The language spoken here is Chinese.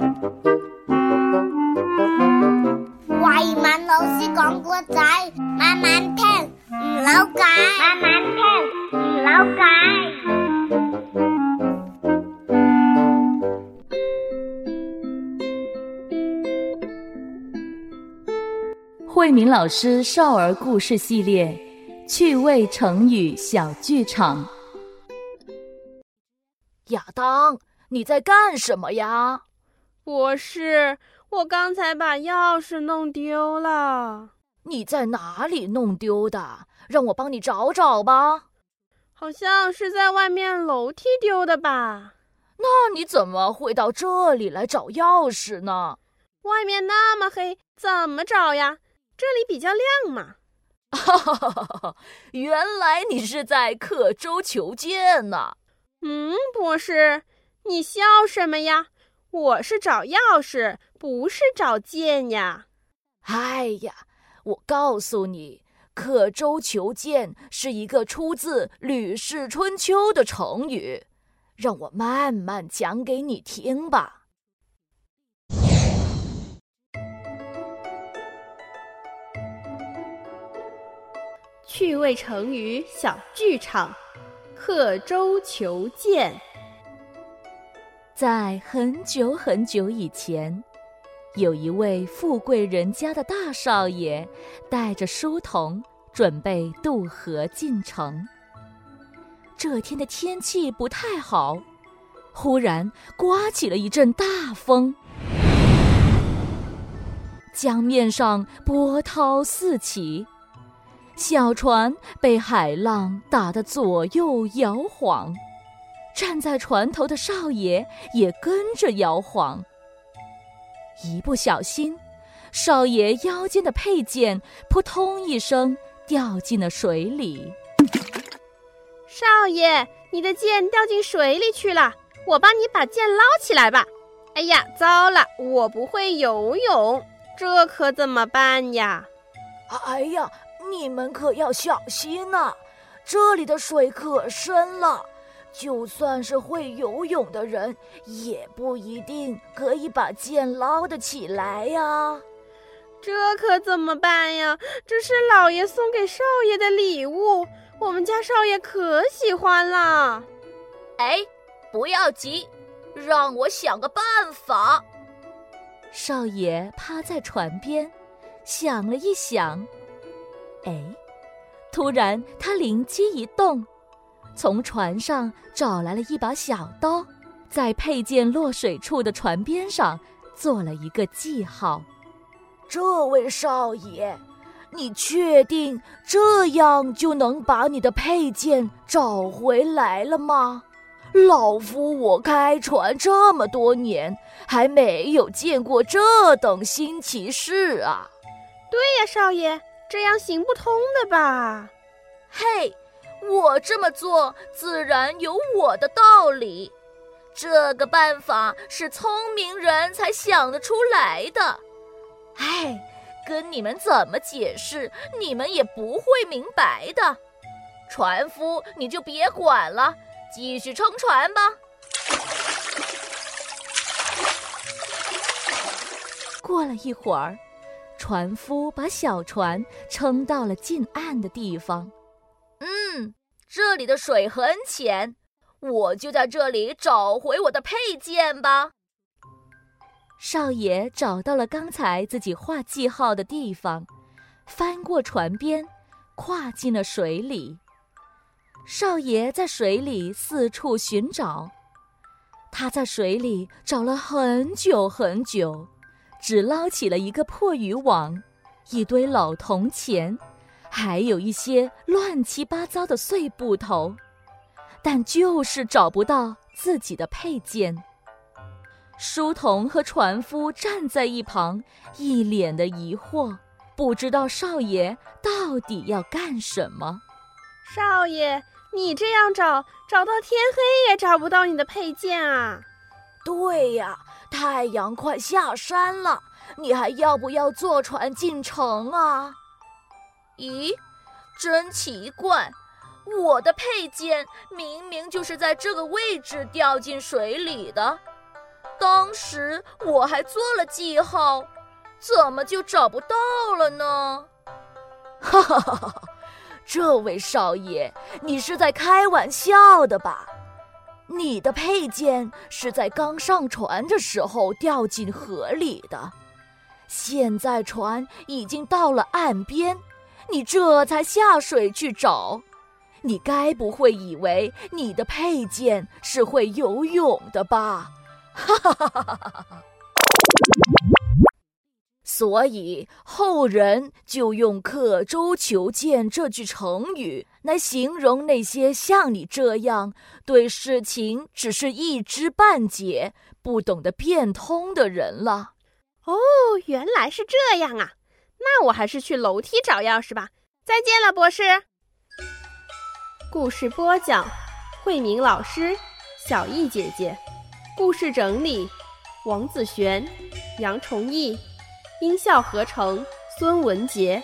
慧敏老师讲故仔，慢慢听，唔扭計，慢慢听，唔扭計。慧敏老师少儿故事系列趣味成语小剧场。亚当，你在干什么呀？博士，我刚才把钥匙弄丢了。你在哪里弄丢的？让我帮你找找吧。好像是在外面楼梯丢的吧？那你怎么会到这里来找钥匙呢？外面那么黑，怎么找呀？这里比较亮嘛。哈哈哈哈哈！原来你是在刻舟求剑呢。嗯，博士，你笑什么呀？我是找钥匙，不是找剑呀。哎呀，我告诉你，刻舟求剑是一个出自《吕氏春秋》的成语，让我慢慢讲给你听吧。趣味成语小剧场，刻舟求剑。在很久很久以前，有一位富贵人家的大少爷，带着书童准备渡河进城。这天的天气不太好，忽然刮起了一阵大风，江面上波涛四起。小船被海浪打得左右摇晃，站在船头的少爷也跟着摇晃。一不小心，少爷腰间的佩剑扑通一声掉进了水里。少爷，你的剑掉进水里去了，我帮你把剑捞起来吧。哎呀，糟了，我不会游泳，这可怎么办呀？哎呀！你们可要小心呐，这里的水可深了，就算是会游泳的人，也不一定可以把剑捞得起来呀。这可怎么办呀？这是老爷送给少爷的礼物，我们家少爷可喜欢了。哎，不要急，让我想个办法。少爷趴在船边，想了一想。哎，突然他灵机一动，从船上找来了一把小刀，在佩剑落水处的船边上做了一个记号。这位少爷，你确定这样就能把你的佩剑找回来了吗？老夫我开船这么多年，还没有见过这等新奇事啊！对呀，少爷。这样行不通的吧？嘿，我这么做自然有我的道理。这个办法是聪明人才想得出来的。哎，跟你们怎么解释，你们也不会明白的。船夫，你就别管了，继续撑船吧。过了一会儿。船夫把小船撑到了近岸的地方。这里的水很浅，我就在这里找回我的佩剑吧。少爷找到了刚才自己画记号的地方，翻过船边，跨进了水里。少爷在水里四处寻找，他在水里找了很久很久。只捞起了一个破渔网，一堆老铜钱，还有一些乱七八糟的碎布头，但就是找不到自己的配件。书童和船夫站在一旁，一脸的疑惑，不知道少爷到底要干什么。少爷，你这样找，找到天黑也找不到你的配件啊！对呀。太阳快下山了，你还要不要坐船进城啊？咦，真奇怪，我的佩剑明明就是在这个位置掉进水里的，当时我还做了记号，怎么就找不到了呢？哈哈哈哈！这位少爷，你是在开玩笑的吧？你的佩剑是在刚上船的时候掉进河里的，现在船已经到了岸边，你这才下水去找。你该不会以为你的佩剑是会游泳的吧？哈哈哈哈哈哈！所以后人就用“刻舟求剑”这句成语来形容那些像你这样对事情只是一知半解、不懂得变通的人了。哦，原来是这样啊！那我还是去楼梯找钥匙吧。再见了，博士。故事播讲：慧明老师、小艺姐姐。故事整理：王子璇、杨崇义。音效合成：孙文杰。